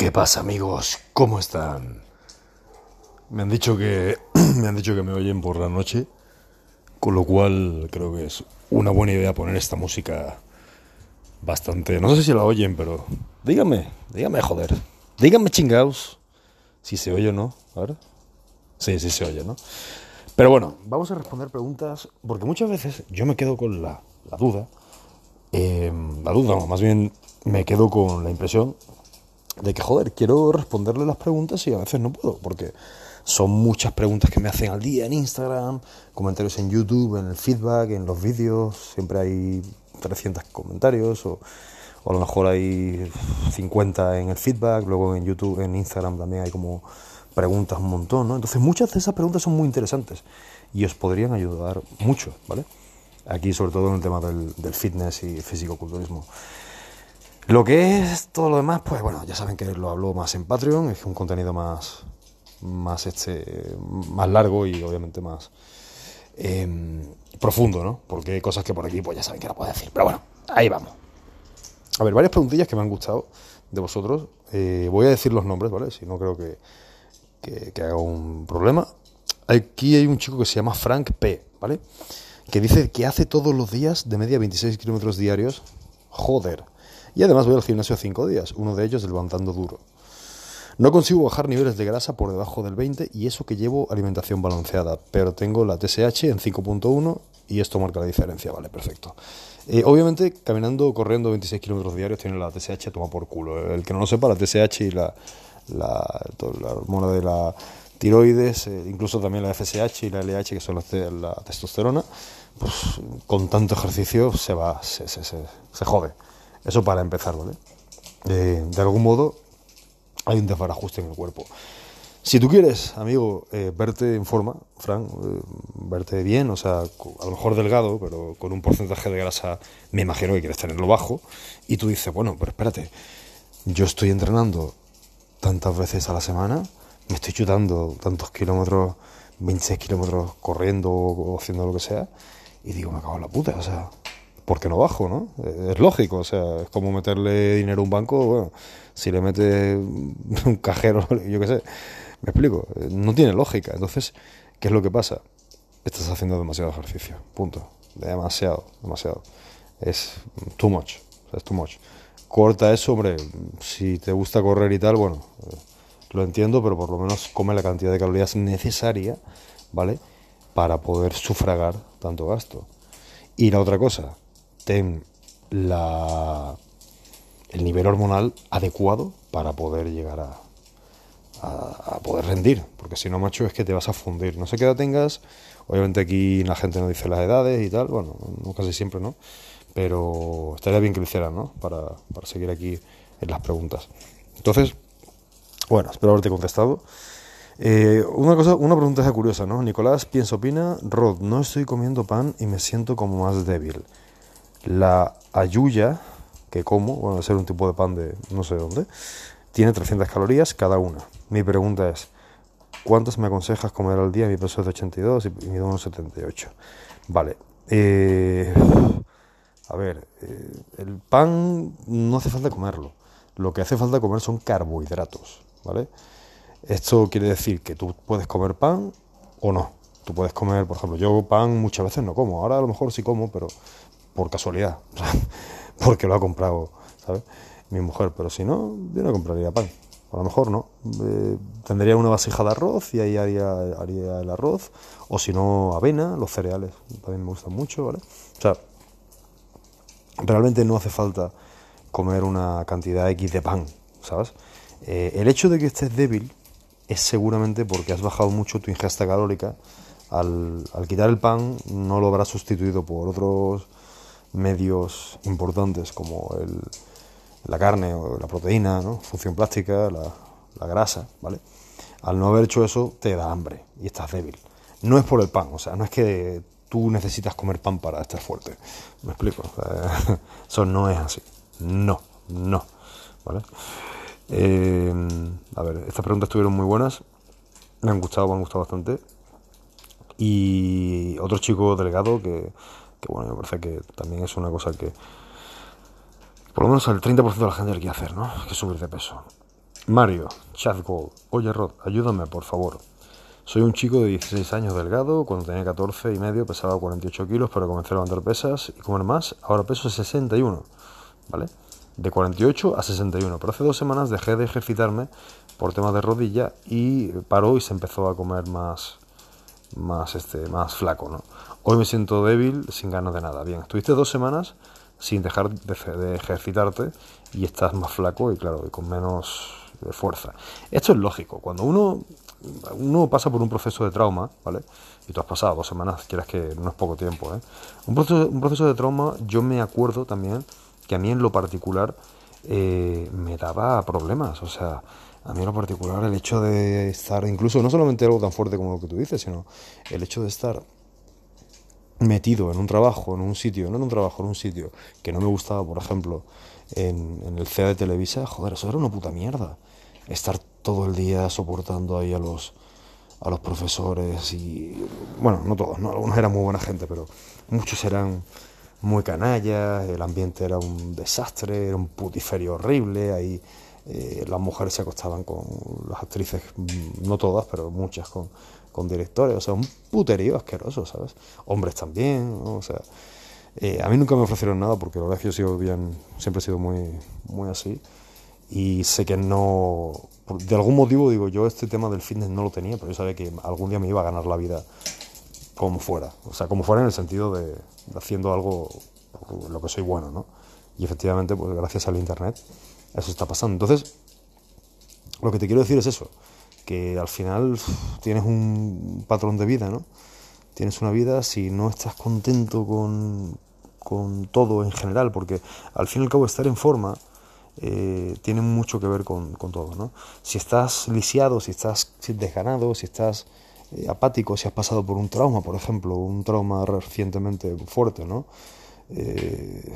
¿Qué pasa, amigos? ¿Cómo están? Me han dicho que me han dicho que me oyen por la noche, con lo cual creo que es una buena idea poner esta música bastante, no sé si la oyen, pero díganme, díganme joder. Díganme chingaos si se oye o no, ¿ahora? Sí, sí se oye, ¿no? Pero bueno, vamos a responder preguntas porque muchas veces yo me quedo con la, duda, eh, la duda, no, más bien me quedo con la impresión de que, joder, quiero responderle las preguntas y a veces no puedo, porque son muchas preguntas que me hacen al día en Instagram, comentarios en YouTube, en el feedback, en los vídeos, siempre hay 300 comentarios o, a lo mejor hay 50 en el feedback, luego en YouTube, en Instagram también hay como preguntas un montón, ¿no? Entonces muchas de esas preguntas son muy interesantes y os podrían ayudar mucho, ¿vale? Aquí sobre todo en el tema del, fitness y físico-culturismo. Lo que es todo lo demás, pues bueno, ya saben que lo hablo más en Patreon, es un contenido más, más, este, más largo y obviamente más eh, profundo, ¿no? Porque hay cosas que por aquí, pues ya saben que no puedo decir. Pero bueno, ahí vamos. A ver, varias preguntillas que me han gustado de vosotros. Eh, voy a decir los nombres, ¿vale? Si no creo que, que, que haga un problema. Aquí hay un chico que se llama Frank P, ¿vale? Que dice que hace todos los días de media 26 kilómetros diarios. Joder. Y además voy al gimnasio cinco días, uno de ellos levantando duro. No consigo bajar niveles de grasa por debajo del 20 y eso que llevo alimentación balanceada, pero tengo la TSH en 5.1 y esto marca la diferencia, vale, perfecto. Eh, obviamente, caminando o corriendo 26 kilómetros diarios tiene la TSH a tomar por culo. El que no lo sepa, la TSH y la, la, la hormona de la tiroides, eh, incluso también la FSH y la LH, que son las la testosterona, pues con tanto ejercicio se va, se, se, se, se jode. Eso para empezar, ¿vale? De algún modo hay un desbarajuste en el cuerpo. Si tú quieres, amigo, eh, verte en forma, Fran, eh, verte bien, o sea, a lo mejor delgado, pero con un porcentaje de grasa, me imagino que quieres tenerlo bajo, y tú dices, bueno, pero espérate, yo estoy entrenando tantas veces a la semana, me estoy chutando tantos kilómetros, 26 kilómetros corriendo o haciendo lo que sea, y digo, me cago en la puta, o sea, ¿por qué no bajo, no? Es lógico, o sea, es como meterle dinero a un banco, bueno, si le metes un cajero, yo qué sé, me explico, no tiene lógica. Entonces, ¿qué es lo que pasa? Estás haciendo demasiado ejercicio, punto. Demasiado, demasiado. Es too much, es too much. Corta eso, hombre, si te gusta correr y tal, bueno, lo entiendo, pero por lo menos come la cantidad de calorías necesaria, ¿vale? Para poder sufragar tanto gasto. Y la otra cosa, el nivel hormonal adecuado para poder llegar a, poder rendir, porque si no, macho, es que te vas a fundir. No sé qué edad tengas, obviamente aquí la gente no dice las edades y tal, bueno, no casi siempre, ¿no? Pero estaría bien que lo hicieran, ¿no? Para, para seguir aquí en las preguntas. Entonces, bueno, espero haberte contestado. Eh, una cosa, una pregunta curiosa, ¿no? Nicolás piensa, opina, Rod, no estoy comiendo pan y me siento como más débil. La ayuya que como, bueno, a ser un tipo de pan de no sé dónde, tiene 300 calorías cada una. Mi pregunta es, ¿cuántas me aconsejas comer al día? Mi peso es de 82 y mido unos 78. Vale. Eh, a ver, eh, el pan no hace falta comerlo. Lo que hace falta comer son carbohidratos, ¿vale? Esto quiere decir que tú puedes comer pan o no. Tú puedes comer, por ejemplo, yo pan muchas veces no como. Ahora a lo mejor sí como, pero por casualidad, porque lo ha comprado, ¿sabes? Mi mujer, pero si no, yo no compraría pan. A lo mejor no. Eh, tendría una vasija de arroz y ahí haría, haría el arroz. O si no, avena, los cereales. También me gustan mucho, ¿vale? O sea, realmente no hace falta comer una cantidad X de pan, ¿sabes? Eh, el hecho de que estés débil es seguramente porque has bajado mucho tu ingesta calórica. Al, al quitar el pan no lo habrás sustituido por otros medios importantes como el, la carne o la proteína, ¿no? función plástica, la, la, grasa, ¿vale? Al no haber hecho eso te da hambre y estás débil. No es por el pan, o sea, no es que tú necesitas comer pan para estar fuerte. ¿Me explico? Eso no es así. No, no, ¿vale? Eh, a ver, estas preguntas estuvieron muy buenas. Me han gustado, me han gustado bastante. Y otro chico delegado que, que bueno, me parece que también es una cosa que por lo menos el 30% de la gente quiere hacer, ¿no? Que subir de peso. Mario, Chat Gold. Oye Rod, ayúdame por favor. Soy un chico de 16 años delgado, cuando tenía 14 y medio pesaba 48 kilos, pero comencé a levantar pesas y comer más, ahora peso 61, ¿vale? De 48 a 61, pero hace dos semanas dejé de ejercitarme por temas de rodilla y paró y se empezó a comer más, más, este, más flaco, ¿no? Hoy me siento débil, sin ganas de nada. Bien, estuviste dos semanas sin dejar de, ejercitarte y estás más flaco y claro, y con menos fuerza. Esto es lógico. Cuando uno, uno pasa por un proceso de trauma, ¿vale? Y tú has pasado dos semanas, quieras que no es poco tiempo, ¿eh? Un proceso, un proceso de trauma, yo me acuerdo también que a mí en lo particular eh, me daba problemas. O sea, a mí en lo particular el hecho de estar, incluso no solamente algo tan fuerte como lo que tú dices, sino el hecho de estar metido en un trabajo, en un sitio, no en un trabajo, en un sitio que no me gustaba, por ejemplo, en, el CEA de Televisa, joder, eso era una puta mierda estar todo el día soportando ahí a los, a los profesores y, bueno, no todos, ¿no? algunos eran muy buena gente, pero muchos eran muy canallas, el ambiente era un desastre, era un putiferio horrible, ahí eh, las mujeres se acostaban con las actrices, mm, no todas, pero muchas con, con directores, o sea, un puterío asqueroso, ¿sabes? Hombres también, o sea, eh, a mí nunca me ofrecieron nada porque la verdad es que yo sigo bien, siempre he sido muy, muy así y sé que no, de algún motivo digo, yo este tema del fitness no lo tenía, pero yo sabía que algún día me iba a ganar la vida como fuera, o sea, como fuera en el sentido de, haciendo algo lo que soy bueno, ¿no? Y efectivamente, pues gracias al internet, eso está pasando. Entonces, lo que te quiero decir es eso, que al final tienes un patrón de vida, ¿no? Tienes una vida si no estás contento con, con todo en general, porque al fin y al cabo estar en forma eh, tiene mucho que ver con, todo. ¿no? Si estás lisiado, si estás desganado, si estás eh, apático, si has pasado por un trauma, por ejemplo, un trauma recientemente fuerte, ¿no? Eh,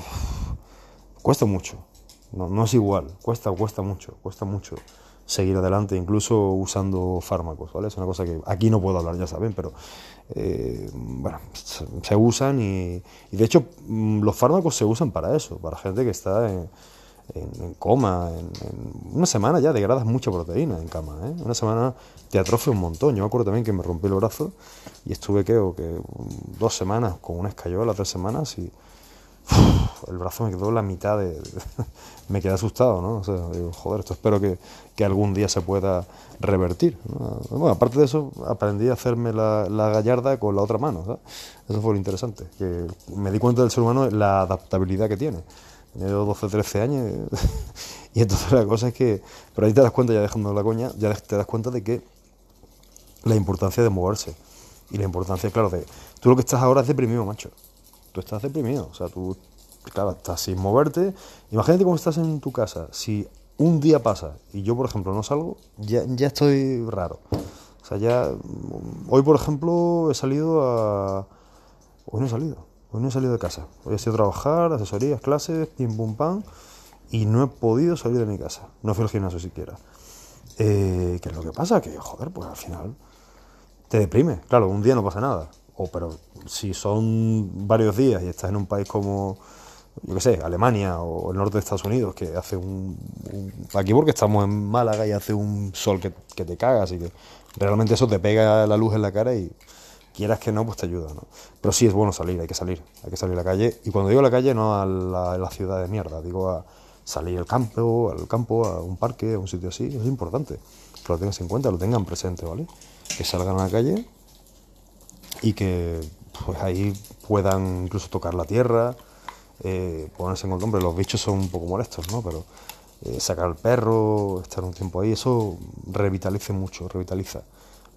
cuesta mucho. No, no es igual, cuesta, cuesta mucho, cuesta mucho seguir adelante, incluso usando fármacos, ¿vale? Es una cosa que aquí no puedo hablar, ya saben, pero bueno, se, usan y, de hecho mm, los fármacos se usan para eso, para gente que está en, coma, en, una semana ya degradas mucha proteína en cama, ¿eh? una semana te atrofia un montón. Yo me acuerdo también que me rompí el brazo y estuve, que dos semanas con una escayola, tres semanas y el brazo me quedó la mitad de... me quedé asustado, ¿no? O sea, digo, joder, esto espero que, que algún día se pueda revertir. Bueno, aparte de eso, aprendí a hacerme la, la gallarda con la otra mano, Eso fue lo interesante, que me di cuenta del ser humano la adaptabilidad que tiene. Tenía 12 13 años. y entonces la cosa es que. Pero ahí te das cuenta, ya dejando la coña, ya te das cuenta de que la importancia de moverse. Y la importancia, claro, de. Tú lo que estás ahora es deprimido, macho. Tú estás deprimido. O sea, tú, claro, estás sin moverte. Imagínate cómo estás en tu casa. Si un día pasa y yo, por ejemplo, no salgo, ya, ya estoy raro. O sea, ya. Hoy, por ejemplo, he salido a. Hoy no he salido. Hoy no he salido de casa. Hoy he sido a trabajar, asesorías, clases, pim pum pam. Y no he podido salir de mi casa. No fui al gimnasio siquiera. Eh, ¿Qué es lo que pasa? Que, joder, pues al final te deprime. Claro, un día no pasa nada. O, pero si son varios días y estás en un país como, yo qué sé, Alemania o el norte de Estados Unidos, que hace un, Aquí porque estamos en Málaga y hace un sol que, que te cagas y que realmente eso te pega la luz en la cara y quieras que no, pues te ayuda, ¿no? Pero sí es bueno salir, hay que salir, hay que salir a la calle. Y cuando digo a la calle, no a la, ciudad de mierda, digo a salir al campo, al campo, a un parque, a un sitio así, es importante. Que lo tengas en cuenta, lo tengan presente, ¿vale? Que salgan a la calle y que pues ahí puedan incluso tocar la tierra, eh, ponerse en contacto. Hombre, los bichos son un poco molestos, ¿no? Pero eh, sacar al perro, estar un tiempo ahí, eso revitaliza mucho, revitaliza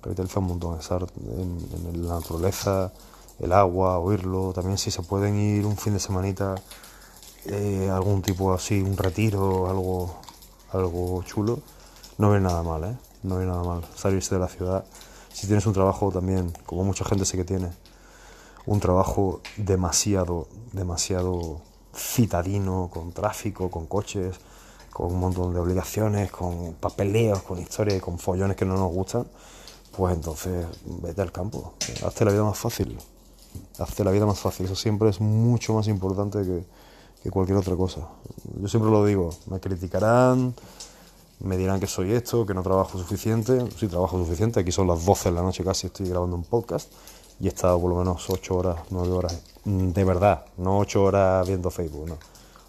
revitaliza un montón, estar en, la naturaleza, el agua, oírlo, también si se pueden ir un fin de semanita, eh, algún tipo así, un retiro, algo, algo chulo, no ve nada mal, ¿eh? No ve nada mal salirse de la ciudad. Si tienes un trabajo también, como mucha gente sé que tiene, un trabajo demasiado, demasiado citadino, con tráfico, con coches, con un montón de obligaciones, con papeleos, con historias, con follones que no nos gustan, pues entonces vete al campo, hazte la vida más fácil, hazte la vida más fácil, eso siempre es mucho más importante que, cualquier otra cosa. Yo siempre lo digo, me criticarán, me dirán que soy esto, que no trabajo suficiente. Sí, trabajo suficiente. Aquí son las 12 de la noche casi, estoy grabando un podcast y he estado por lo menos 8 horas, 9 horas, mm, de verdad, no 8 horas viendo Facebook, no.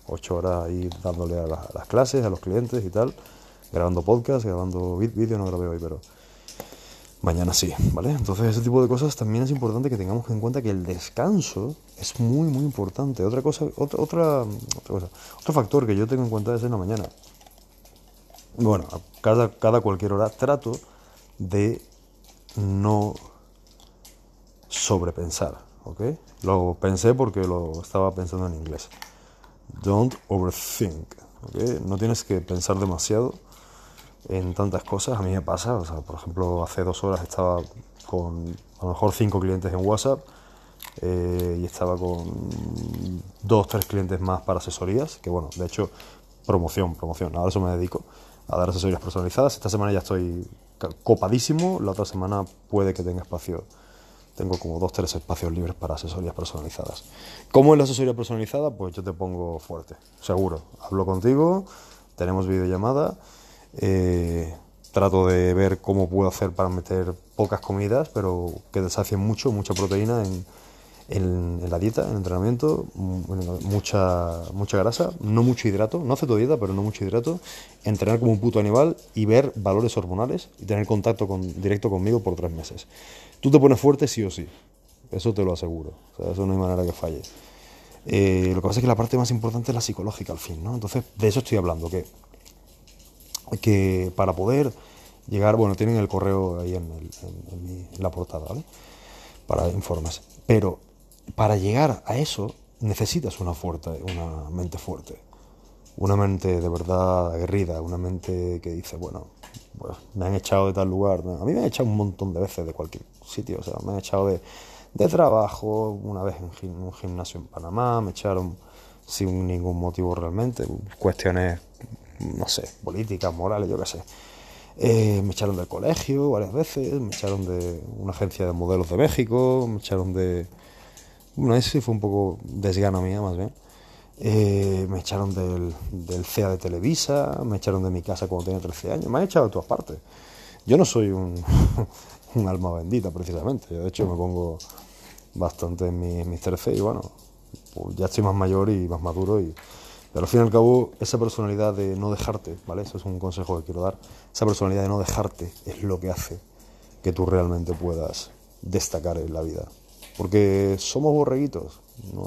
8 horas ahí dándole a, las clases, a los clientes y tal, grabando podcast, grabando vídeo, no grabé hoy, pero mañana sí, ¿vale? Entonces ese tipo de cosas también es importante que tengamos en cuenta que el descanso es muy, muy importante. Otra cosa, otra, otra, otra cosa, otro factor que yo tengo en cuenta es en la mañana. Bueno, cada, cada cualquier hora trato de no sobrepensar, ¿ok? Lo pensé porque lo estaba pensando en inglés. Don't overthink, ¿ok? No tienes que pensar demasiado en tantas cosas. A mí me pasa, o sea, por ejemplo, hace dos horas estaba con a lo mejor cinco clientes en WhatsApp eh, y estaba con dos, tres clientes más para asesorías, que bueno, de hecho, promoción, promoción, ahora eso me dedico a dar asesorías personalizadas. Esta semana ya estoy copadísimo, la otra semana puede que tenga espacio tengo como dos, tres espacios libres para asesorías personalizadas. ¿Cómo es la asesoría personalizada? Pues yo te pongo fuerte, seguro. Hablo contigo, tenemos videollamada, eh, trato de ver cómo puedo hacer para meter pocas comidas, pero que deshacien mucho, mucha proteína en, en, la dieta, en el entrenamiento, mucha, mucha grasa, no mucho hidrato, no hace tu dieta, pero no mucho hidrato, entrenar como un puto animal y ver valores hormonales y tener contacto con, directo conmigo por tres meses. Tú te pones fuerte sí o sí, eso te lo aseguro, eso no hay manera que falle. Eh, lo que pasa es que la parte más importante es la psicológica al fin, ¿no? Entonces, de eso estoy hablando, que, que para poder llegar, bueno, tienen el correo ahí en, en la portada, ¿vale? Para informes. Pero para llegar a eso necesitas una, fuerte, una mente fuerte, una mente de verdad aguerrida, una mente que dice, bueno, pues me han echado de tal lugar. A mí me han echado un montón de veces de cualquier sitio, o sea, me han echado de, de trabajo, una vez en un gimnasio en Panamá, me echaron sin ningún motivo realmente, cuestiones, no sé, políticas, morales, yo qué sé. Eh, me echaron del colegio varias veces, me echaron de una agencia de modelos de México, me echaron de, bueno, sí fue un poco desgano mía, más bien. Eh, me echaron del, del CEA de Televisa, me echaron de mi casa cuando tenía 13 años, me han echado de todas partes. Yo no soy un, un alma bendita, precisamente. Yo, de hecho, me pongo bastante en mis, mis 13 y bueno, pues ya estoy más mayor y más maduro. Y, pero al fin y al cabo, esa personalidad de no dejarte, ¿vale? Eso es un consejo que quiero dar. Esa personalidad de no dejarte es lo que hace que tú realmente puedas destacar en la vida porque somos borreguitos.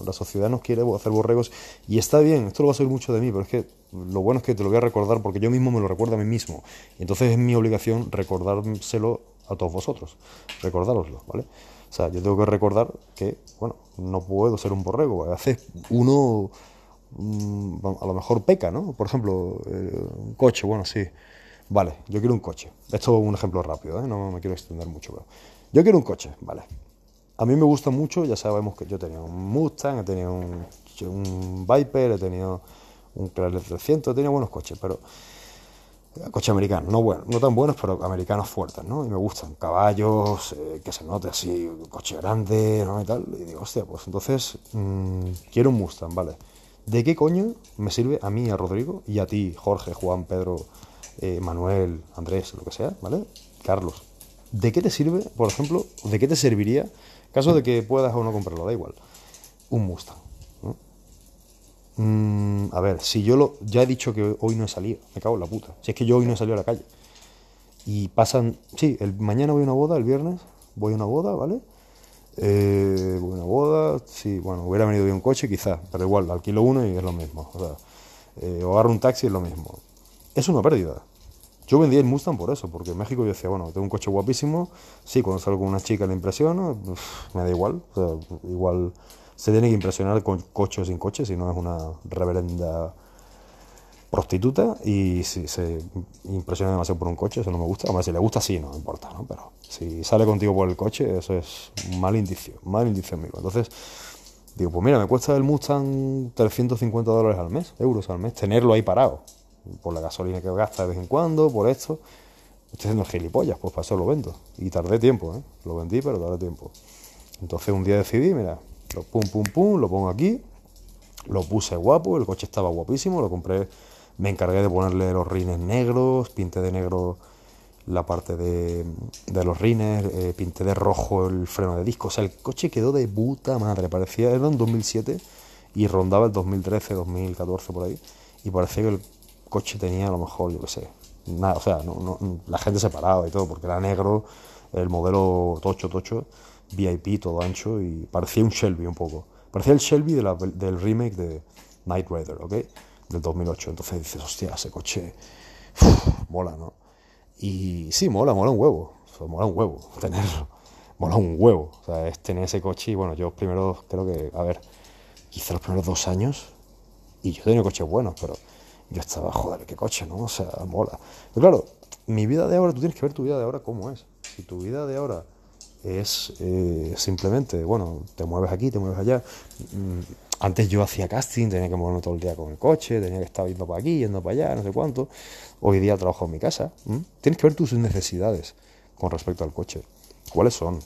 La sociedad nos quiere hacer borregos y está bien, esto lo va a salir mucho de mí, pero es que lo bueno es que te lo voy a recordar porque yo mismo me lo recuerdo a mí mismo. Entonces es mi obligación recordárselo a todos vosotros, recordároslo, ¿vale? O sea, yo tengo que recordar que, bueno, no puedo ser un borrego. A uno mm, a lo mejor peca, ¿no? Por ejemplo, eh, un coche, bueno, sí. Vale, yo quiero un coche. Esto es un ejemplo rápido, ¿eh? no me quiero extender mucho, pero yo quiero un coche, vale. A mí me gusta mucho, ya sabemos que yo tenía un Mustang, he tenido un, Viper, he tenido un Chrysler 300, he tenido buenos coches, pero eh, coches americanos, no bueno, no tan buenos, pero americanos fuertes, ¿no? Y me gustan caballos, eh, que se note así, coche grande, ¿no? Y tal. Y digo, hostia, pues entonces mmm, quiero un Mustang, ¿vale? ¿De qué coño me sirve a mí, a Rodrigo, y a ti, Jorge, Juan, Pedro, eh, Manuel, Andrés, lo que sea, ¿vale? Carlos, ¿de qué te sirve, por ejemplo, de qué te serviría Caso de que puedas o no comprarlo, da igual. Un Mustang. Mm, a ver, si yo lo. Ya he dicho que hoy no he salido, me cago en la puta. Si es que yo hoy no he salido a la calle. Y pasan. Sí, el, mañana voy a una boda, el viernes voy a una boda, ¿vale? Eh, voy a una boda, sí, bueno, hubiera venido bien un coche quizás, pero igual, alquilo uno y es lo mismo. O sea, eh, o agarro un taxi es lo mismo. Es una pérdida. Yo vendí el Mustang por eso, porque en México yo decía, bueno, tengo un coche guapísimo, sí, cuando salgo con una chica le impresiono, me da igual, igual se tiene que impresionar con coche o sin coche, si no es una reverenda prostituta y si se impresiona demasiado por un coche, eso no me gusta. Hombre, si le gusta, sí, no importa, ¿no? Pero si sale contigo por el coche, eso es mal indicio, mal indicio amigo. Entonces, digo, pues mira, me cuesta el Mustang 350 dólares al mes, euros al mes, tenerlo ahí parado por la gasolina que gasta de vez en cuando, por esto. Estoy haciendo gilipollas, pues para eso lo vendo. Y tardé tiempo, ¿eh? Lo vendí, pero tardé tiempo. Entonces un día decidí, mira, lo pum, pum, pum, lo pongo aquí, lo puse guapo, el coche estaba guapísimo, lo compré Me encargué de ponerle los rines negros, pinté de negro la parte de, de los rines, eh, pinté de rojo el freno de disco. O sea, el coche quedó de puta madre. Parecía, era en 2007 y rondaba el 2013, 2014 por ahí. Y parecía que el coche tenía a lo mejor, yo qué sé, nada, o sea, la gente se paraba y todo, porque era negro, el modelo tocho, tocho, VIP, todo ancho, y parecía un Shelby un poco. Parecía el Shelby del remake de Night Rider, ¿ok? Del 2008. Entonces dices, hostia, ese coche mola, ¿no? Y sí, mola, mola un huevo. mola un huevo tenerlo. Mola un huevo. O sea, es tener ese coche y bueno, yo primero creo que, a ver, quizá los primeros dos años y yo tenía coches buenos, pero yo estaba, joder, qué coche, ¿no? O sea, mola. Pero claro, mi vida de ahora, tú tienes que ver tu vida de ahora cómo es. Si tu vida de ahora es eh, simplemente, bueno, te mueves aquí, te mueves allá. Mm, antes yo hacía casting, tenía que moverme todo el día con el coche, tenía que estar yendo para aquí, yendo para allá, no sé cuánto. Hoy día trabajo en mi casa. Tienes que ver tus necesidades con respecto al coche. ¿Cuáles son?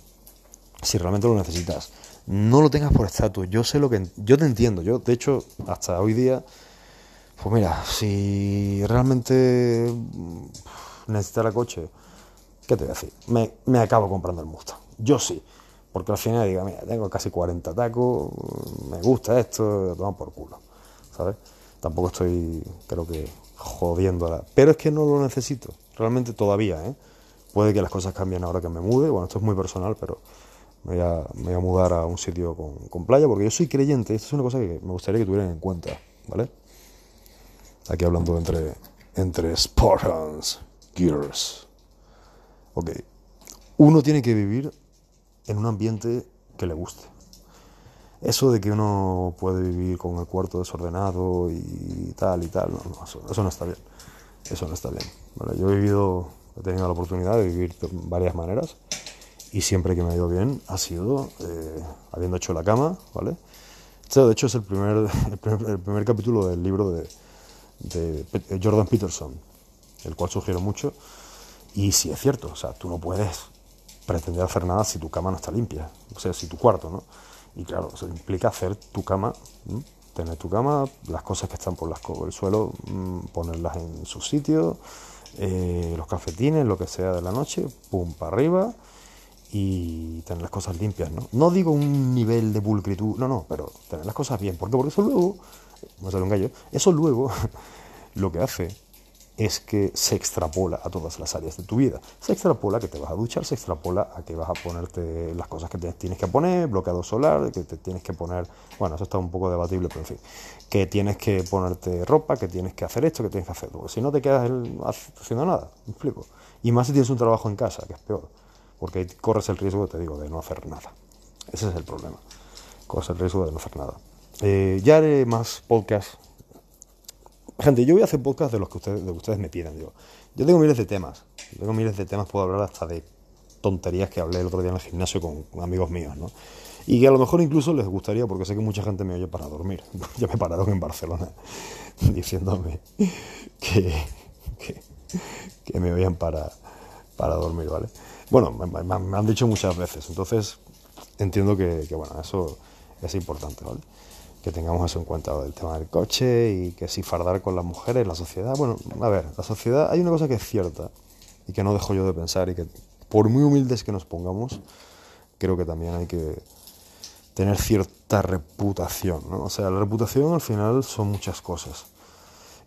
Si realmente lo necesitas. No lo tengas por estatus. Yo sé lo que... Yo te entiendo. Yo, de hecho, hasta hoy día... Pues mira, si realmente necesitara coche, ¿qué te voy a decir? Me, me acabo comprando el Mustang. Yo sí. Porque al final digo, mira, tengo casi 40 tacos, me gusta esto, lo tomo por culo, ¿sabes? Tampoco estoy, creo que, jodiéndola. Pero es que no lo necesito, realmente todavía, ¿eh? Puede que las cosas cambien ahora que me mude, bueno, esto es muy personal, pero me voy a, me a mudar a un sitio con, con, playa, porque yo soy creyente, esto es una cosa que me gustaría que tuvieran en cuenta, ¿vale? Aquí hablando entre, entre Spartans, Gears. Ok. Uno tiene que vivir en un ambiente que le guste. Eso de que uno puede vivir con el cuarto desordenado y tal y tal, no, eso, no está bien. Eso no está bien. yo he vivido, he tenido la oportunidad de vivir de varias maneras y siempre que me ha ido bien ha sido eh, habiendo hecho la cama, ¿vale? de hecho, es el primer, el primer, capítulo del libro de, de, Jordan Peterson, el cual sugiero mucho. Y sí es cierto, o sea, tú no puedes pretender hacer nada si tu cama no está limpia, o sea, si tu cuarto, ¿no? Y claro, eso implica hacer tu cama, tener tu cama, las cosas que están por, las, el suelo, ponerlas en su sitio, eh, los cafetines, lo que sea de la noche, pum, para arriba y tener las cosas limpias, ¿no? No digo un nivel de pulcritud, no, no, pero tener las cosas bien, porque por eso luego, me sale un gallo, eso luego lo que hace es que se extrapola a todas las áreas de tu vida. Se extrapola que te vas a duchar, se extrapola a que vas a ponerte las cosas que te tienes que poner, bloqueado solar, que te tienes que poner, bueno, eso está un poco debatible, pero en fin, que tienes que ponerte ropa, que tienes que hacer esto, que tienes que hacer todo. Si no te quedas haciendo nada, me explico. Y más si tienes un trabajo en casa, que es peor, porque ahí corres el riesgo, te digo, de no hacer nada. Ese es el problema. Corres el riesgo de no hacer nada. Eh, ya haré más podcasts Gente, yo voy a hacer podcast de los que ustedes, de ustedes me pidan. Yo, yo tengo miles de temas. Tengo miles de temas, puedo hablar hasta de tonterías que hablé el otro día en el gimnasio con, amigos míos, ¿no? Y que a lo mejor incluso les gustaría, porque sé que mucha gente me oye para dormir. ya me pararon en Barcelona diciéndome que, que, me oían para, para dormir, ¿vale? Bueno, me, han dicho muchas veces, entonces entiendo que, que, bueno, eso es importante, ¿vale? que tengamos eso en cuenta, el tema del coche y que si fardar con las mujeres, la sociedad. Bueno, a ver, la sociedad, hay una cosa que es cierta y que no dejo yo de pensar y que por muy humildes que nos pongamos, creo que también hay que tener cierta reputación, ¿no? O sea, la reputación al final son muchas cosas.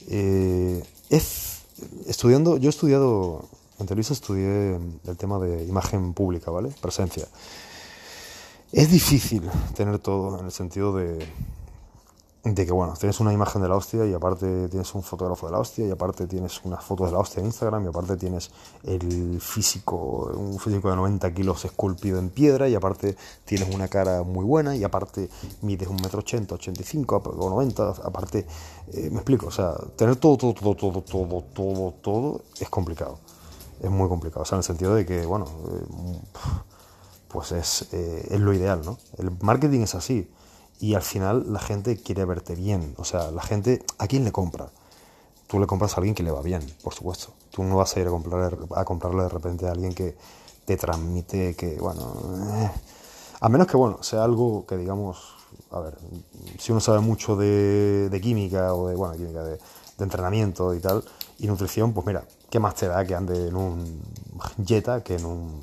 Eh, es, estudiando, yo he estudiado, en Televisa estudié el tema de imagen pública, ¿vale? Presencia. Es difícil tener todo en el sentido de, de que bueno, tienes una imagen de la hostia y aparte tienes un fotógrafo de la hostia y aparte tienes unas fotos de la hostia en Instagram y aparte tienes el físico, un físico de 90 kilos esculpido en piedra y aparte tienes una cara muy buena y aparte mides un metro ochenta, 85 o 90, aparte, eh, me explico, o sea, tener todo, todo, todo, todo, todo, todo, todo es complicado, es muy complicado, o sea, en el sentido de que, bueno, eh, pues es, eh, es lo ideal, ¿no? El marketing es así y al final la gente quiere verte bien. O sea, la gente, ¿a quién le compra? Tú le compras a alguien que le va bien, por supuesto. Tú no vas a ir a, comprar, a comprarle de repente a alguien que te transmite que, bueno, eh, a menos que, bueno, sea algo que digamos, a ver, si uno sabe mucho de, química o de, bueno, química, de, de entrenamiento y tal. Y nutrición, pues mira, ¿qué más te que ande en un Jetta que en un,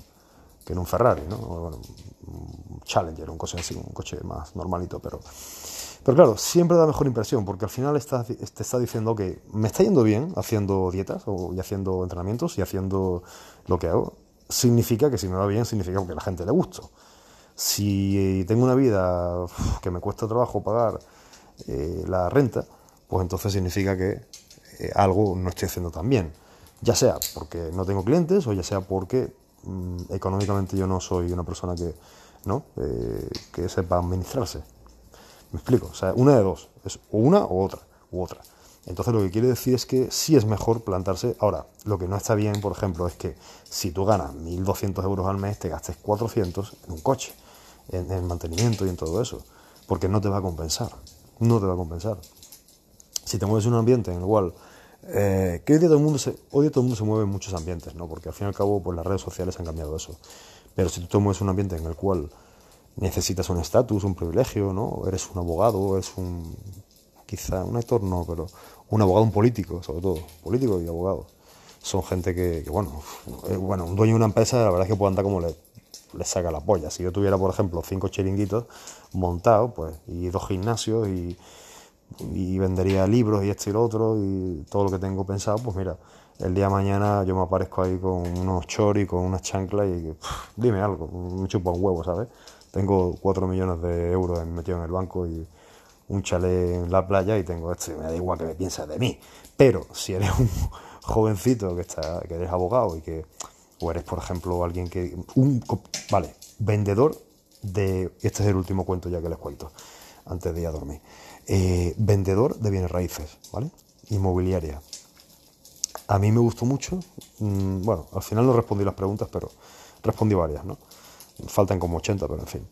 que en un Ferrari, ¿no? un Challenger, un coche un coche más normalito, pero... Pero claro, siempre da mejor impresión, porque al final te está diciendo que me está yendo bien haciendo dietas o, y haciendo entrenamientos y haciendo lo que hago. Significa que si me va bien, significa que a la gente le gusto. Si tengo una vida que me cuesta trabajo pagar eh, la renta, pues entonces significa que eh, algo no estoy haciendo tan bien. Ya sea porque no tengo clientes o ya sea porque mm, económicamente yo no soy una persona que, ¿no? Eh, que sepa administrarse. Me explico, o sea, una de dos, es una o otra, u otra. Entonces lo que quiere decir es que sí es mejor plantarse. Ahora, lo que no está bien, por ejemplo, es que si tú ganas 1.200 euros al mes, te gastes 400 en un coche, en, en mantenimiento y en todo eso, porque no te va a compensar, no te va a compensar. Si te mueves en un ambiente en el cual eh, que hoy día, todo el mundo se, hoy todo el mundo se mueve en muchos ambientes, ¿no? porque al fin y al cabo pues, las redes sociales han cambiado eso. Pero si tú te mueves un ambiente en el cual necesitas un estatus, un privilegio, ¿no? Eres un abogado, eres un, quizá un actor no, pero un abogado, un político, sobre todo, político y abogado. Son gente que, bueno, eh, bueno, un dueño de una empresa, la verdad es que puede andar como le, le saca la polla. Si yo tuviera, por ejemplo, cinco chiringuitos montados, pues, y dos gimnasios y, y vendería libros y esto y lo otro y todo lo que tengo pensado, pues mira, el día de mañana yo me aparezco ahí con unos choris, con unas chanclas y dime algo, me chupa un huevo, ¿sabes? Tengo 4 millones de euros metidos en el banco y un chalet en la playa y tengo esto y me da igual que me pienses de mí. Pero si eres un jovencito que, está, que eres abogado y que, o eres, por ejemplo, alguien que, un, vale, vendedor de, este es el último cuento ya que les cuento, antes de ir a dormir, eh, vendedor de bienes raíces, ¿vale? Inmobiliaria. A mí me gustó mucho, mm, bueno, al final no respondí las preguntas, pero respondí varias, ¿no? faltan como 80, pero en fin.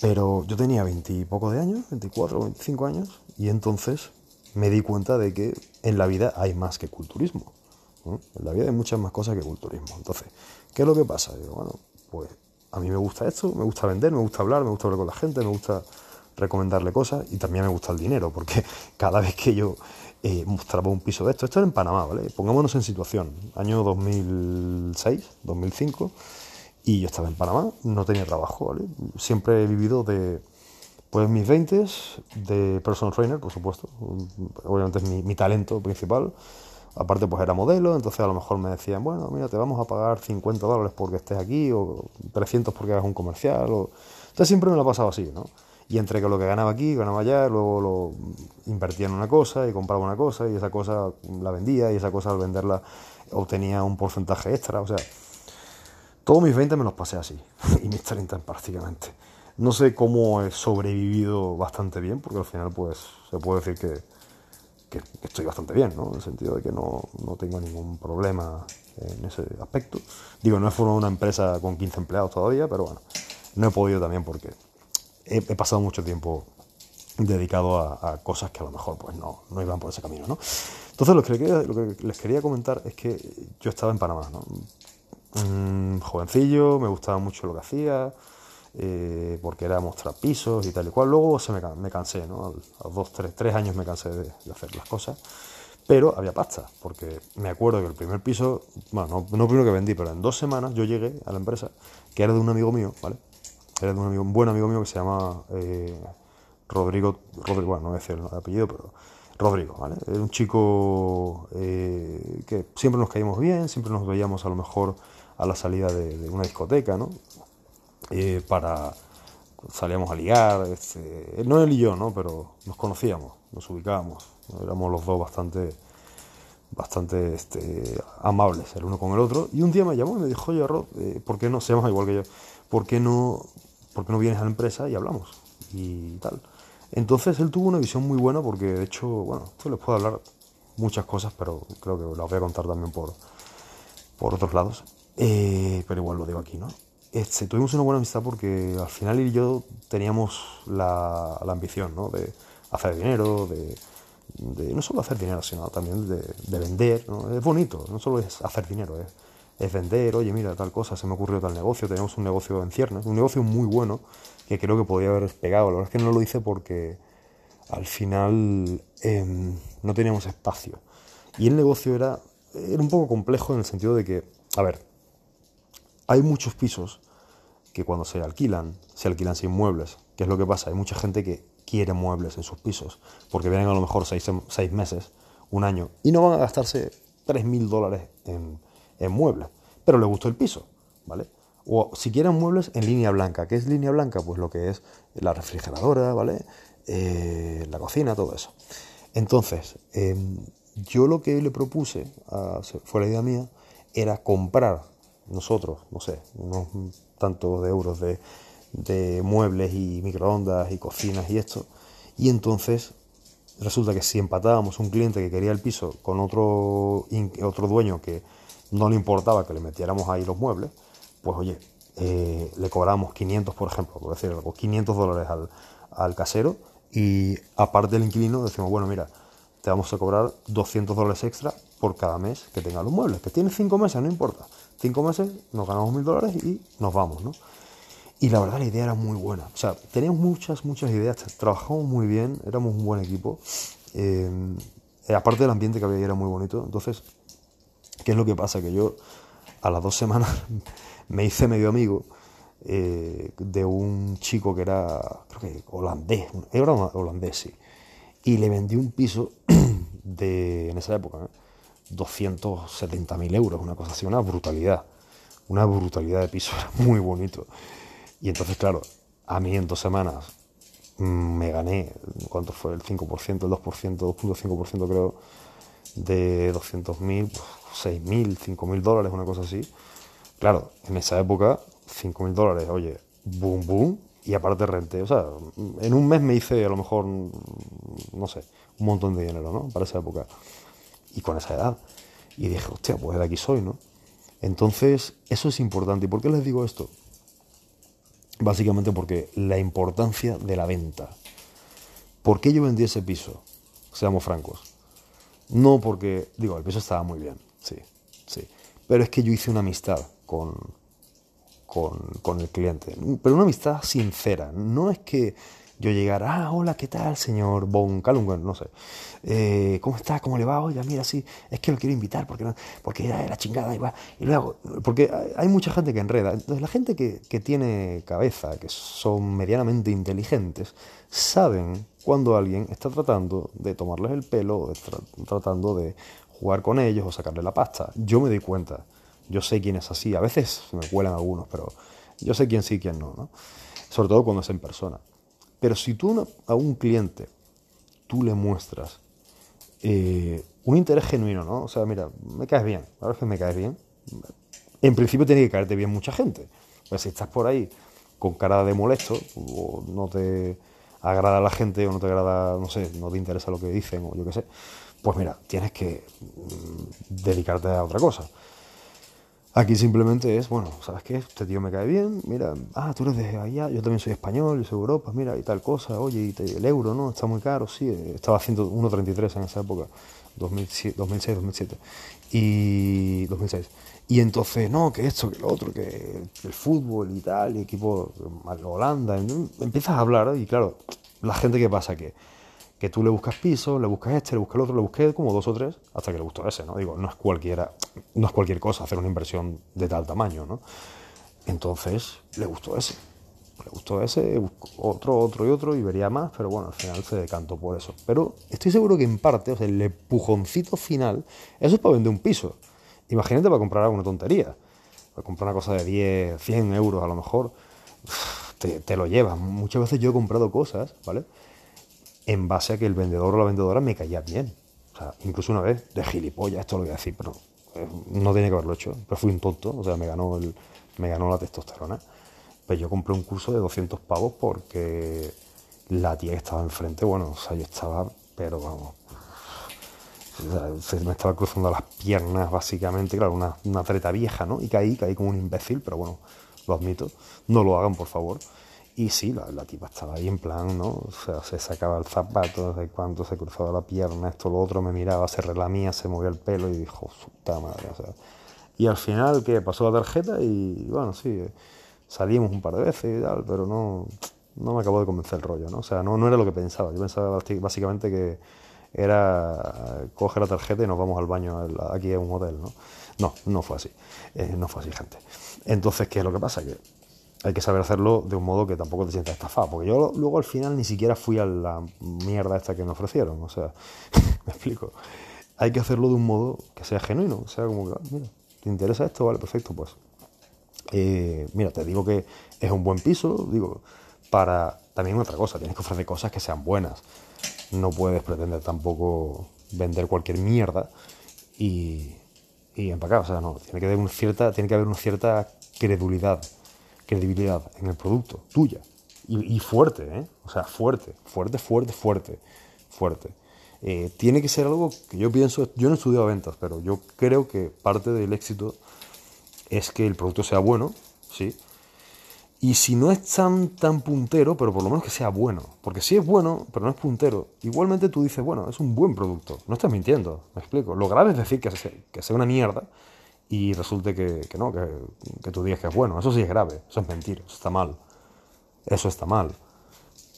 Pero yo tenía 20 y de años, 24 o 25 años, y entonces me di cuenta de que en la vida hay más que culturismo. En la vida hay muchas más cosas que culturismo. Entonces, ¿qué es lo que pasa? Digo, bueno, pues a mí me gusta esto, me gusta vender, me gusta hablar, me gusta hablar con la gente, me gusta recomendarle cosas y también me gusta el dinero, porque cada vez que yo eh, mostraba un piso de esto, esto era en Panamá, ¿vale? Pongámonos en situación, año 2006, 2005 y yo estaba en Panamá, no tenía trabajo, ¿vale? Siempre he vivido de, pues mis 20 de personal trainer, por supuesto. Obviamente es mi, talento principal. Aparte, pues era modelo, entonces a lo mejor me decían, bueno, mira, te vamos a pagar 50 dólares porque estés aquí, o 300 porque hagas un comercial. O... Entonces siempre me lo ha pasado así, ¿no? Y entre que lo que ganaba aquí, ganaba allá, luego lo invertía en una cosa y compraba una cosa, y esa cosa la vendía, y esa cosa al venderla obtenía un porcentaje extra, o sea, todos mis 20 me los pasé así, y mis 30 prácticamente. No sé cómo he sobrevivido bastante bien, porque al final pues se puede decir que, que estoy bastante bien, ¿no? En el sentido de que no, no, tengo ningún problema en ese aspecto. Digo, no he formado una empresa con 15 empleados todavía, pero bueno, no he podido también porque he, pasado mucho tiempo dedicado a, cosas que a lo mejor pues no, no iban por ese camino, ¿no? Entonces lo que, les quería comentar es que yo estaba en Panamá, ¿no? jovencillo, me gustaba mucho lo que hacía, eh, porque era mostrar pisos y tal y cual. Luego se me, cansé, ¿no? A dos, tres, tres años me cansé de, hacer las cosas. Pero había pasta, porque me acuerdo que el primer piso, bueno, no, no primero que vendí, pero en dos semanas yo llegué a la empresa, que era de un amigo mío, ¿vale? Era de un, amigo, un buen amigo mío que se llama eh, Rodrigo, Rodrigo, bueno, no voy a decir el apellido, pero Rodrigo, ¿vale? Era un chico eh, que siempre nos caímos bien, siempre nos veíamos a lo mejor a la salida de, una discoteca, ¿no? Eh, para salíamos a ligar, este, no él y yo, ¿no? Pero nos conocíamos, nos ubicábamos, éramos los dos bastante, bastante este, amables el uno con el otro. Y un día me llamó y me dijo, oye, Rod, ¿por qué no, se llama igual que yo, ¿por qué no, por qué no vienes a la empresa y hablamos? Y tal. Entonces él tuvo una visión muy buena porque de hecho, bueno, esto les puedo hablar muchas cosas, pero creo que las voy a contar también por, por otros lados. Eh, pero igual lo digo aquí, ¿no? Este, tuvimos una buena amistad porque al final él y yo teníamos la, la ambición, ¿no? De hacer dinero, de, no solo hacer dinero, sino también de, de, vender, ¿no? Es bonito, no solo es hacer dinero, es, es, vender, oye, mira, tal cosa, se me ocurrió tal negocio, tenemos un negocio en ciernes, un negocio muy bueno que creo que podría haber pegado, la verdad es que no lo hice porque al final em, no teníamos espacio. Y el negocio era, era un poco complejo en el sentido de que, a ver, hay muchos pisos que cuando se alquilan, se alquilan sin muebles. ¿Qué es lo que pasa? Hay mucha gente que quiere muebles en sus pisos, porque vienen a lo mejor seis, seis meses, un año, y no van a gastarse 3.000 dólares en, en muebles, pero le gustó el piso, ¿vale? O si quieren muebles en línea blanca. ¿Qué es línea blanca? Pues lo que es la refrigeradora, ¿vale? Eh, la cocina, todo eso. Entonces, em, yo lo que le propuse, fue la idea mía, era comprar nosotros, no sé, unos tantos de euros de, de muebles y microondas y cocinas y esto. Y entonces resulta que si empatábamos un cliente que quería el piso con otro, otro dueño que no le importaba que le metiéramos ahí los muebles, pues oye, eh, le cobramos 500, por ejemplo, por decir algo, 500 dólares al, al casero y aparte del inquilino decimos, bueno, mira, te vamos a cobrar 200 dólares extra por cada mes que tenga los muebles. Que tiene 5 meses, no importa. 5 meses, nos ganamos 1000 dólares y nos vamos, ¿no? Y la verdad la idea era muy buena. O sea, teníamos muchas, muchas ideas, trabajamos muy bien, éramos un buen equipo. Eh, aparte del ambiente que había era muy bonito. Entonces, ¿qué es lo que pasa? Que yo a las dos semanas me hice medio amigo eh, de un chico que era, creo que holandés, era holandés, sí. Y le vendí un piso de, en esa época, ¿eh? 270.000 euros, una cosa así, una brutalidad. Una brutalidad de piso, era muy bonito. Y entonces, claro, a mí en dos semanas mm, me gané, ¿cuánto fue? El 5%, el 2%, 2.5% creo, de 200.000, 6.000, 5.000 dólares, una cosa así. Claro, en esa época 5 mil dólares, oye, boom, boom, y aparte renté. O sea, en un mes me hice a lo mejor, no sé, un montón de dinero, ¿no? Para esa época. Y con esa edad. Y dije, hostia, pues de aquí soy, ¿no? Entonces, eso es importante. ¿Y por qué les digo esto? Básicamente porque la importancia de la venta. ¿Por qué yo vendí ese piso? Seamos francos. No porque, digo, el piso estaba muy bien, sí, sí. Pero es que yo hice una amistad con, con, el cliente. Pero una amistad sincera. No es que yo llegara, ah, hola, ¿qué tal, señor Von Calungen? No sé. Eh, ¿Cómo está? ¿Cómo le va? Oye, mira, sí, es que lo quiero invitar porque, no, porque era la chingada y va. Y luego, porque hay mucha gente que enreda. Entonces, la gente que, que tiene cabeza, que son medianamente inteligentes, saben cuando alguien está tratando de tomarles el pelo o tratando de jugar con ellos o sacarle la pasta. Yo me doy cuenta. Yo sé quién es así. A veces me cuelan algunos, pero yo sé quién sí y quién no, ¿no? Sobre todo cuando es en persona. Pero si tú a un cliente tú le muestras eh, un interés genuino, ¿no? O sea, mira, me caes bien, la verdad es que me caes bien. En principio tiene que caerte bien mucha gente. Pues si estás por ahí con cara de molesto, o no te agrada la gente, o no te agrada, no sé, no te interesa lo que dicen, o yo qué sé, pues mira, tienes que mm, dedicarte a otra cosa. Aquí simplemente es, bueno, ¿sabes qué? Este tío me cae bien, mira, ah, tú eres de allá, yo también soy español, yo soy Europa, mira, y tal cosa, oye, el euro, ¿no? Está muy caro, sí, estaba haciendo 1,33 en esa época, 2006, 2007, y 2006. Y entonces, no, que esto, que lo otro, que el fútbol y tal, y equipo, Holanda, empiezas a hablar, y claro, la gente que pasa que que tú le buscas piso, le buscas este, le buscas el otro, le busqué como dos o tres hasta que le gustó ese, ¿no? Digo, no es cualquiera, no es cualquier cosa hacer una inversión de tal tamaño, ¿no? Entonces le gustó ese, le gustó ese, otro, otro y otro y vería más, pero bueno, al final se decantó por eso. Pero estoy seguro que en parte, o sea, el empujoncito final, eso es para vender un piso. Imagínate para comprar alguna tontería, para comprar una cosa de 10, 100 euros a lo mejor, te, te lo llevas. Muchas veces yo he comprado cosas, ¿vale? En base a que el vendedor o la vendedora me caía bien. O sea, incluso una vez, de gilipollas, esto lo voy a decir, pero eh, no tenía que haberlo hecho, pero fui un tonto, o sea, me ganó, el, me ganó la testosterona. Pues yo compré un curso de 200 pavos porque la tía que estaba enfrente, bueno, o sea, yo estaba, pero vamos, se me estaba cruzando las piernas básicamente, claro, una, una treta vieja, ¿no? Y caí, caí como un imbécil, pero bueno, lo admito, no lo hagan, por favor. Y sí, la, tipa estaba ahí en plan, ¿no? O sea, se sacaba el zapato, de cuando se cruzaba la pierna, esto, lo otro, me miraba, se relamía, se movía el pelo y dijo, puta madre, o sea. Y al final, que pasó la tarjeta y, bueno, sí, salimos un par de veces y tal, pero no, no me acabó de convencer el rollo, ¿no? O sea, no, no era lo que pensaba. Yo pensaba básicamente que era coger la tarjeta y nos vamos al baño aquí en un hotel, ¿no? No, no fue así. Eh, no fue así, gente. Entonces, ¿qué es lo que pasa? Que hay que saber hacerlo de un modo que tampoco te sientas estafado. Porque yo luego al final ni siquiera fui a la mierda esta que me ofrecieron. O sea, me explico. Hay que hacerlo de un modo que sea genuino. O sea, como que, ah, mira, ¿te interesa esto? Vale, perfecto, pues. Eh, mira, te digo que es un buen piso, digo, para también otra cosa, tienes que ofrecer cosas que sean buenas. No puedes pretender tampoco vender cualquier mierda y, y empacar. O sea, no, tiene que haber una cierta, tiene que haber una cierta credulidad credibilidad en el producto, tuya. Y, fuerte, ¿eh? O sea, fuerte, fuerte, fuerte, fuerte, fuerte. Eh, tiene que ser algo que yo pienso, yo no he estudiado ventas, pero yo creo que parte del éxito es que el producto sea bueno, ¿sí? Y si no es tan, tan puntero, pero por lo menos que sea bueno. Porque si es bueno, pero no es puntero, igualmente tú dices, bueno, es un buen producto. No estás mintiendo, me explico. Lo grave es decir que que sea una mierda y resulte que, no, que, que, tú digas que es bueno. Eso sí es grave, eso es mentir, eso está mal. Eso está mal.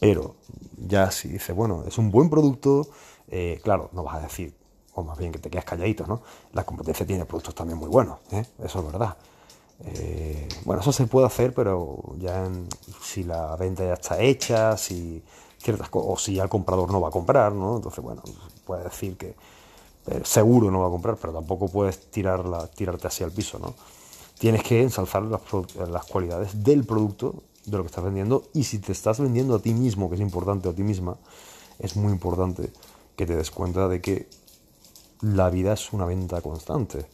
Pero ya si dices, bueno, es un buen producto, eh, claro, no vas a decir, o más bien que te quedas calladito, ¿no? La competencia tiene productos también muy buenos, ¿eh? eso es verdad. Eh, bueno, eso se puede hacer, pero ya si la venta ya está hecha, si ciertas o si ya el comprador no va a comprar, ¿no? Entonces, bueno, puede decir que eh, seguro no va a comprar, pero tampoco puedes tirarla, tirarte hacia el piso, ¿no? Tienes que ensalzar las, las cualidades del producto, de lo que estás vendiendo, y si te estás vendiendo a ti mismo, que es importante, a ti misma, es muy importante que te des cuenta de que la vida es una venta constante.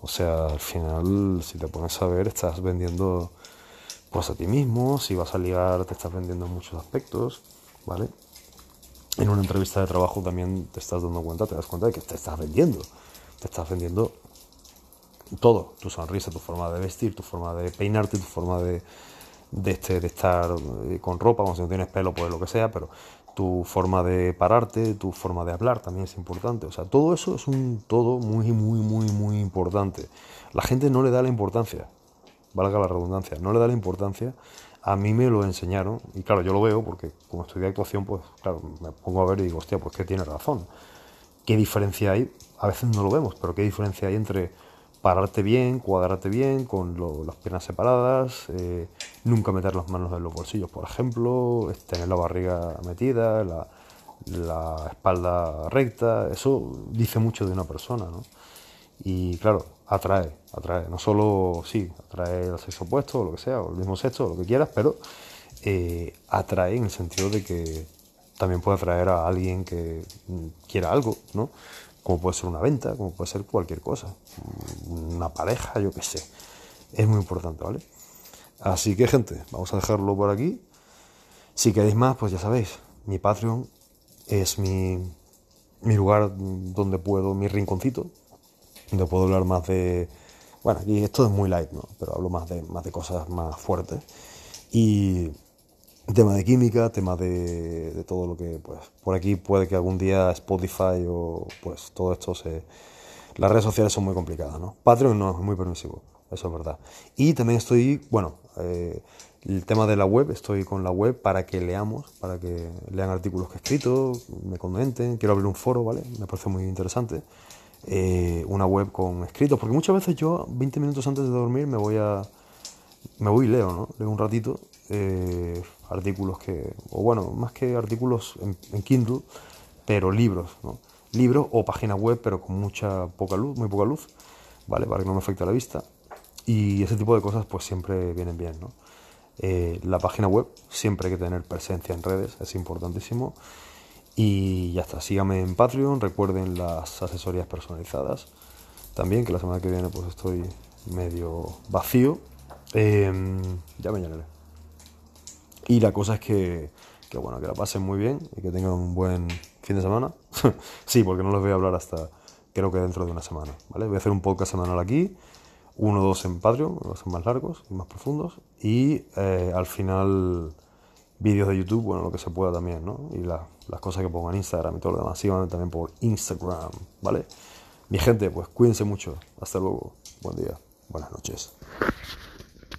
O sea, al final, si te pones a ver, estás vendiendo pues a ti mismo, si vas a ligar, te estás vendiendo en muchos aspectos, ¿vale? En una entrevista de trabajo también te estás dando cuenta, te das cuenta de que te estás vendiendo. Te estás vendiendo todo, tu sonrisa, tu forma de vestir, tu forma de peinarte, tu forma de, de, este, de estar eh, con ropa, como si no tienes pelo, pues lo que sea, pero tu forma de pararte, tu forma de hablar también es importante. O sea, todo eso es un todo muy, muy, muy, muy importante. La gente no le da la importancia, valga la redundancia, no le da la importancia a mí me lo enseñaron, y claro, yo lo veo porque como estudié actuación, pues claro, me pongo a ver y digo, hostia, pues que tiene razón. ¿Qué diferencia hay? A veces no lo vemos, pero ¿qué diferencia hay entre pararte bien, cuadrarte bien, con las piernas separadas, eh, nunca meter las manos en los bolsillos, por ejemplo, tener la barriga metida, la, la espalda recta, eso dice mucho de una persona, ¿no? Y claro, atrae, atrae. No solo, sí, atrae al sexo opuesto o lo que sea, o el mismo sexo, o lo que quieras, pero eh, atrae en el sentido de que también puede atraer a alguien que quiera algo, ¿no? Como puede ser una venta, como puede ser cualquier cosa, una pareja, yo qué sé. Es muy importante, ¿vale? Así que, gente, vamos a dejarlo por aquí. Si queréis más, pues ya sabéis, mi Patreon es mi, mi lugar donde puedo, mi rinconcito, donde puedo hablar más de... Bueno, aquí esto es muy light, ¿no? Pero hablo más de, más de cosas más fuertes. Y tema de química, tema de, de, todo lo que, pues, por aquí puede que algún día Spotify o, pues, todo esto se... Las redes sociales son muy complicadas, ¿no? Patreon no, es muy permisivo, eso es verdad. Y también estoy, bueno, eh, el tema de la web, estoy con la web para que leamos, para que lean artículos que he escrito, me comenten, quiero abrir un foro, ¿vale? Me parece muy interesante. Eh, una web con escritos, porque muchas veces yo 20 minutos antes de dormir me voy a me voy y leo, ¿no? Leo un ratito eh, artículos que, o bueno, más que artículos en, Kindle, pero libros, ¿no? Libros o página web, pero con mucha poca luz, muy poca luz, ¿vale? Para que no me afecte la vista. Y ese tipo de cosas pues siempre vienen bien, ¿no? Eh, la página web siempre hay que tener presencia en redes, es importantísimo. Y ya está, síganme en Patreon, recuerden las asesorías personalizadas. También, que la semana que viene pues estoy medio vacío. Em, ya me llenaré. Y la cosa es que, que, bueno, que la pasen muy bien y que tengan un buen fin de semana. sí, porque no les voy a hablar hasta creo que dentro de una semana, ¿vale? Voy a hacer un podcast semanal aquí, uno o dos en Patreon, los más largos y más profundos. Y eh, al final vídeos de YouTube, bueno, lo que se pueda también, ¿no? Y las cosas que pongo en Instagram y todo lo demás, síganme también por Instagram, ¿vale? Mi gente, pues cuídense mucho. Hasta luego. Buen día. Buenas noches.